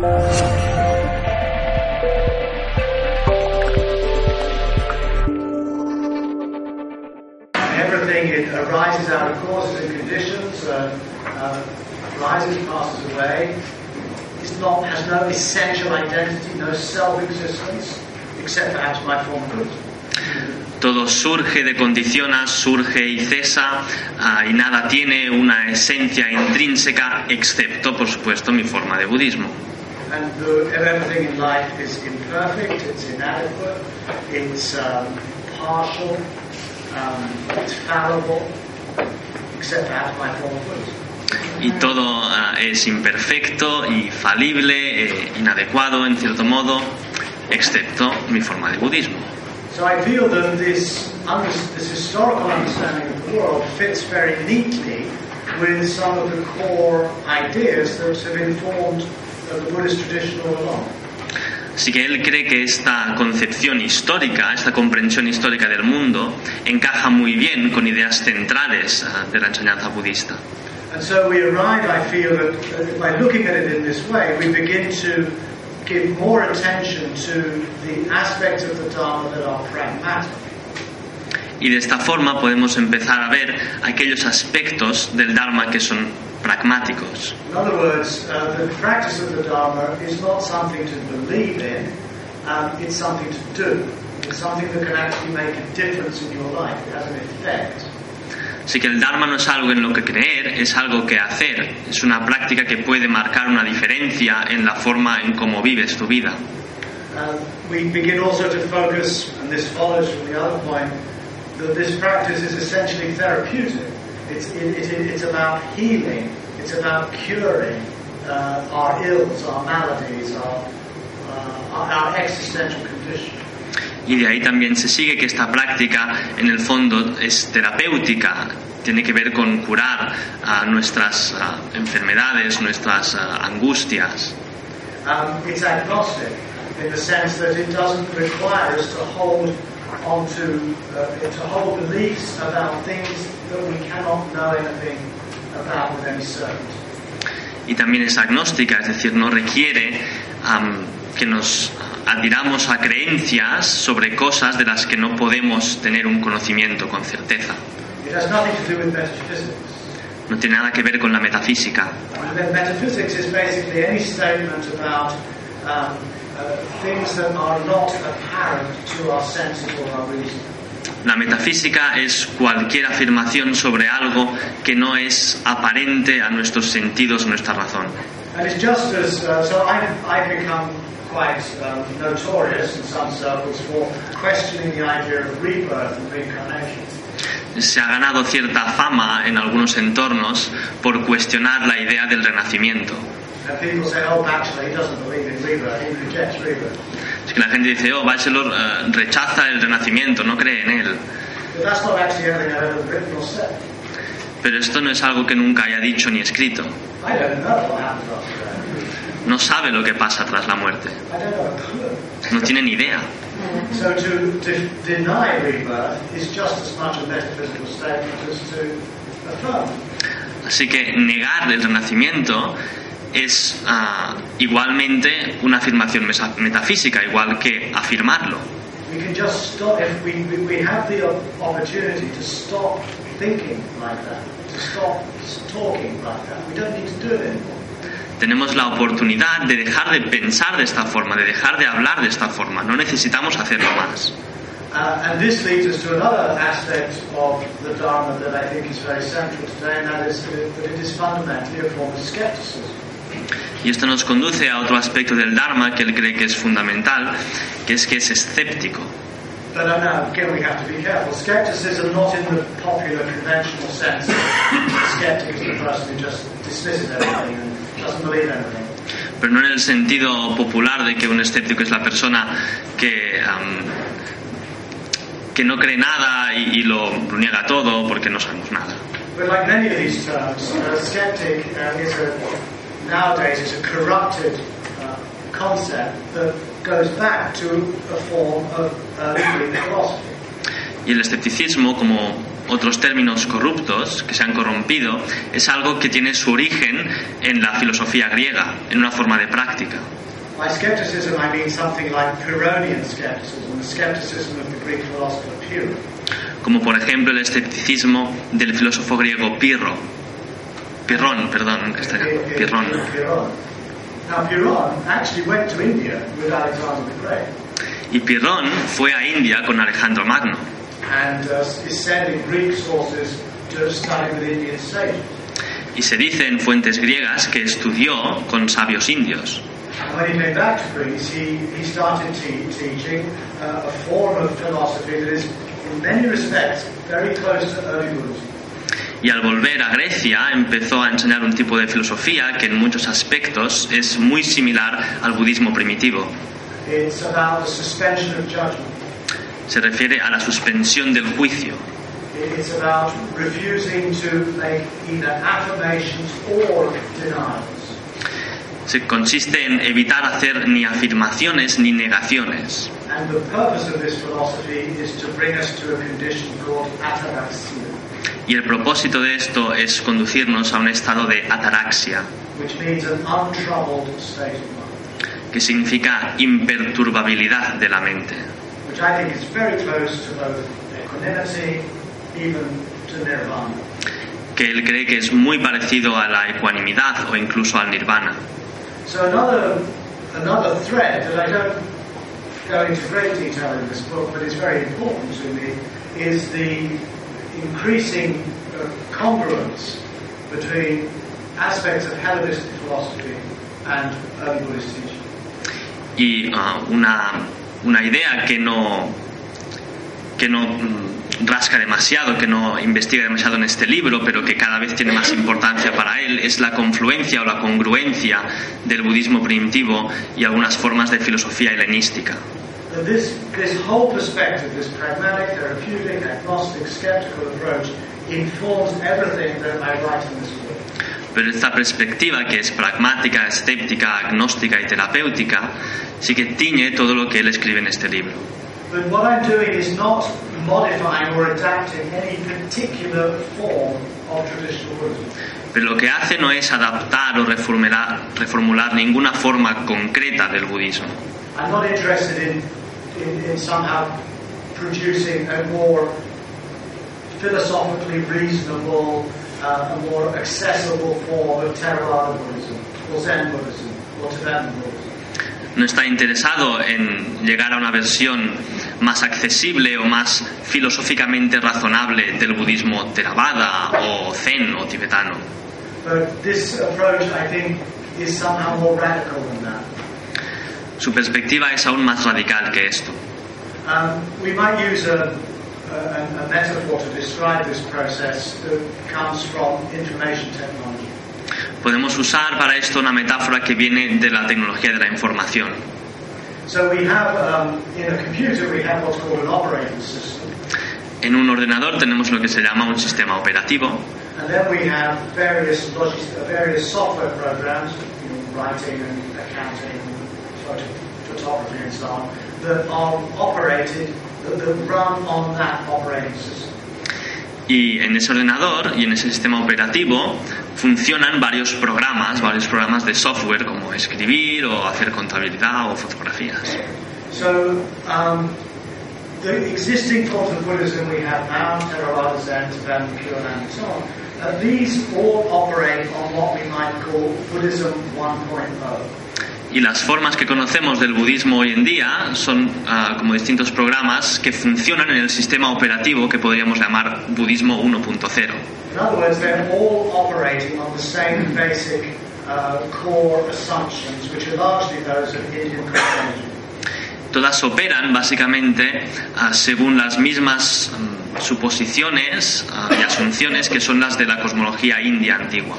Everything it arises out of causes and conditions, uh, uh, passes away. It's not, has no essential identity, no self-existence, except perhaps my form good. Todo surge de condiciona, surge y cesa, ah, y nada tiene una esencia intrínseca, excepto, por supuesto, mi forma de budismo. And the, everything in life is imperfect, it's inadequate, it's um, partial, um, it's fallible, except perhaps my form of Buddhism. Y todo ah, es imperfecto y falible, eh, inadecuado en cierto modo, excepto mi forma de budismo. Así que él cree que esta concepción histórica, esta comprensión histórica del mundo, encaja muy bien con ideas centrales ah, de la enseñanza budista. And so we arrive, I feel, that by looking at it in this way, we begin to give more attention to the aspects of the Dharma that are pragmatic. Y de esta forma podemos empezar a ver aquellos aspectos del Dharma que son pragmáticos. In other words, the practice of the Dharma is not something to believe in, it's something to do. It's something that can actually make a difference in your life. It has an effect. Así que el Dharma no es algo en lo que creer, es algo que hacer. Es una práctica que puede marcar una diferencia en la forma en cómo vives tu vida. Uh, we begin also to focus, and this follows from the other point, that this practice is essentially therapeutic. It's, it, it, it's about healing, it's about curing uh, our ills, our maladies, our, uh, our, existential condition. Y de ahí también se sigue que esta práctica en el fondo es terapéutica, tiene que ver con curar ah, nuestras ah, enfermedades, nuestras ah, angustias. Um, it's agnostic in the sense that it doesn't require us to hold onto, uh, to hold beliefs about things that we cannot know anything about with any certainty. Y también es agnóstica, es decir, no requiere am, que nos adhiramos a creencias sobre cosas de las que no podemos tener un conocimiento con certeza. It has nothing to do with metaphysics. No tiene nada que ver con la metafísica. And then metaphysics is basically any statement about um, La metafísica es cualquier afirmación sobre algo que no es aparente a nuestros sentidos, nuestra razón. Uh, quite um, notorious in some circles for questioning the idea of rebirth and reincarnation. Se ha ganado cierta fama en algunos entornos por cuestionar la idea del renacimiento. And people say, oh, actually, he doesn't believe in rebirth, he rejects rebirth. Es que la gente dice, oh, Bachelor eh, rechaza el renacimiento, no cree en él. But that's not actually anything I've ever written or said. Pero esto no es algo que nunca haya dicho ni escrito. I don't know what happens after that. No sabe lo que pasa tras la muerte. I don't have a clue. No tiene ni idea. So to, to deny rebirth is just as much a metaphysical statement as to affirm. Así que negar el renacimiento es ah, igualmente una afirmación metafísica, igual que afirmarlo. Tenemos la oportunidad de dejar de pensar de esta forma, de dejar de hablar de esta forma. No necesitamos hacerlo más. Uh, and this leads us to another aspect of the Dharma that I think is very central today, and that is that it is fundamentally a form of skepticism. Y esto nos conduce a otro aspecto del Dharma que él cree que es fundamental, que es que es escéptico. But now, again, we have to be careful. Skepticism, not in the popular, conventional sense. A skeptic is the person who just dismisses everything and doesn't believe anything. Pero no en el sentido popular de que un escéptico es la persona que, am, que no cree nada y, y lo, lo niega todo porque no sabemos nada. But like many of these terms, a skeptic uh, is a, nowadays is a corrupted uh, concept that goes back to a form of Greek philosophy. Y el escepticismo, como otros términos corruptos que se han corrompido, es algo que tiene su origen en la filosofía griega, en una forma de práctica. By skepticism, I mean something like Pyrrhonian skepticism, the skepticism of the Greek philosopher Pyrrhon. como por ejemplo el escepticismo del filósofo griego Pirro. Pirrón, perdón, en castellano, Pirrón. Pyrrhon. Now, Pyrrhon actually went to India with Alexander the Great Y Pirrón fue a India con Alejandro Magno and uh, y se dice en fuentes griegas que estudió con sabios indios. Y al volver a Grecia empezó a enseñar un tipo de filosofía que en muchos aspectos es muy similar al budismo primitivo. Se refiere a la suspensión del juicio. Se consiste en evitar hacer ni afirmaciones ni negaciones. And the purpose of this philosophy is to bring us to a condition called ataraxia, Y el propósito de esto es conducirnos a un estado de ataraxia, which means an untroubled state of mind, que significa imperturbabilidad de la mente, which I think is very close to both equanimity, even to nirvana. que él cree que es muy parecido a la ecuanimidad o incluso al nirvana. So increasing uh, congruence between aspects of Hellenistic philosophy and early Buddhist teaching. Y ah, una, una idea que no, que no mm, rasca demasiado, que no investiga demasiado en este libro, pero que cada vez tiene más importancia para él, es la confluencia o la congruencia del budismo primitivo y algunas formas de filosofía helenística. But this, this whole perspective, this pragmatic, therapeutic, agnostic, skeptical approach, informs everything that I write in this book. Pero esta perspectiva, que es pragmática, escéptica, agnóstica y terapéutica, sí que tiñe todo lo que él escribe en este libro. But what I'm doing is not modifying or adapting any particular form of traditional Buddhism. Pero lo que hace no es adaptar o reformular, reformular ninguna forma concreta del budismo. I'm not interested in, in, in somehow producing a more philosophically reasonable, uh, a more accessible form of Theravada Buddhism, or Zen Buddhism, or Tibetan Buddhism. No está interesado en llegar a una versión más accesible o más filosóficamente razonable del budismo Theravada o Zen o tibetano. But this approach, I think, is somehow more radical than that. Su perspectiva es aún más radical que esto. Um, we might use a, a, a metaphor to describe this process that comes from information technology. Podemos usar para esto una metáfora que viene de la tecnología de la información. Um, in a computer, we have what's called an operating system, En un ordenador tenemos lo que se llama un sistema operativo photo, photography, and so on, that are operated, that, that run on that operating system. y en ese ordenador y en ese sistema operativo funcionan varios programas, varios programas de software como escribir o hacer contabilidad o fotografías. So, um, the existing forms of Buddhism we have now, Theravada, Zen, Tibetan, Pure Land, and so on, uh, these all operate on what we might call Buddhism 1.0. Y las formas que conocemos del budismo hoy en día son ah, como distintos programas que funcionan en el sistema operativo que podríamos llamar budismo 1.0. In other words, they're all operating on the same basic uh, core assumptions, which are largely those of Indian cosmology. Todas operan básicamente ah, según las mismas mm, suposiciones ah, y asunciones que son las de la cosmología india antigua.